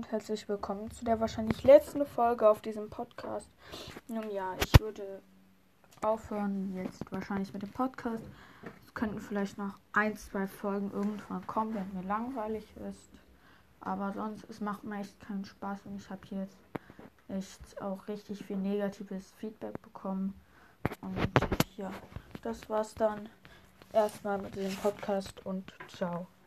und herzlich willkommen zu der wahrscheinlich letzten Folge auf diesem Podcast. Nun ja, ich würde aufhören jetzt wahrscheinlich mit dem Podcast. Es könnten vielleicht noch ein, zwei Folgen irgendwann kommen, wenn mir langweilig ist. Aber sonst, es macht mir echt keinen Spaß und ich habe jetzt echt auch richtig viel negatives Feedback bekommen. Und ja, das war's dann erstmal mit dem Podcast und ciao.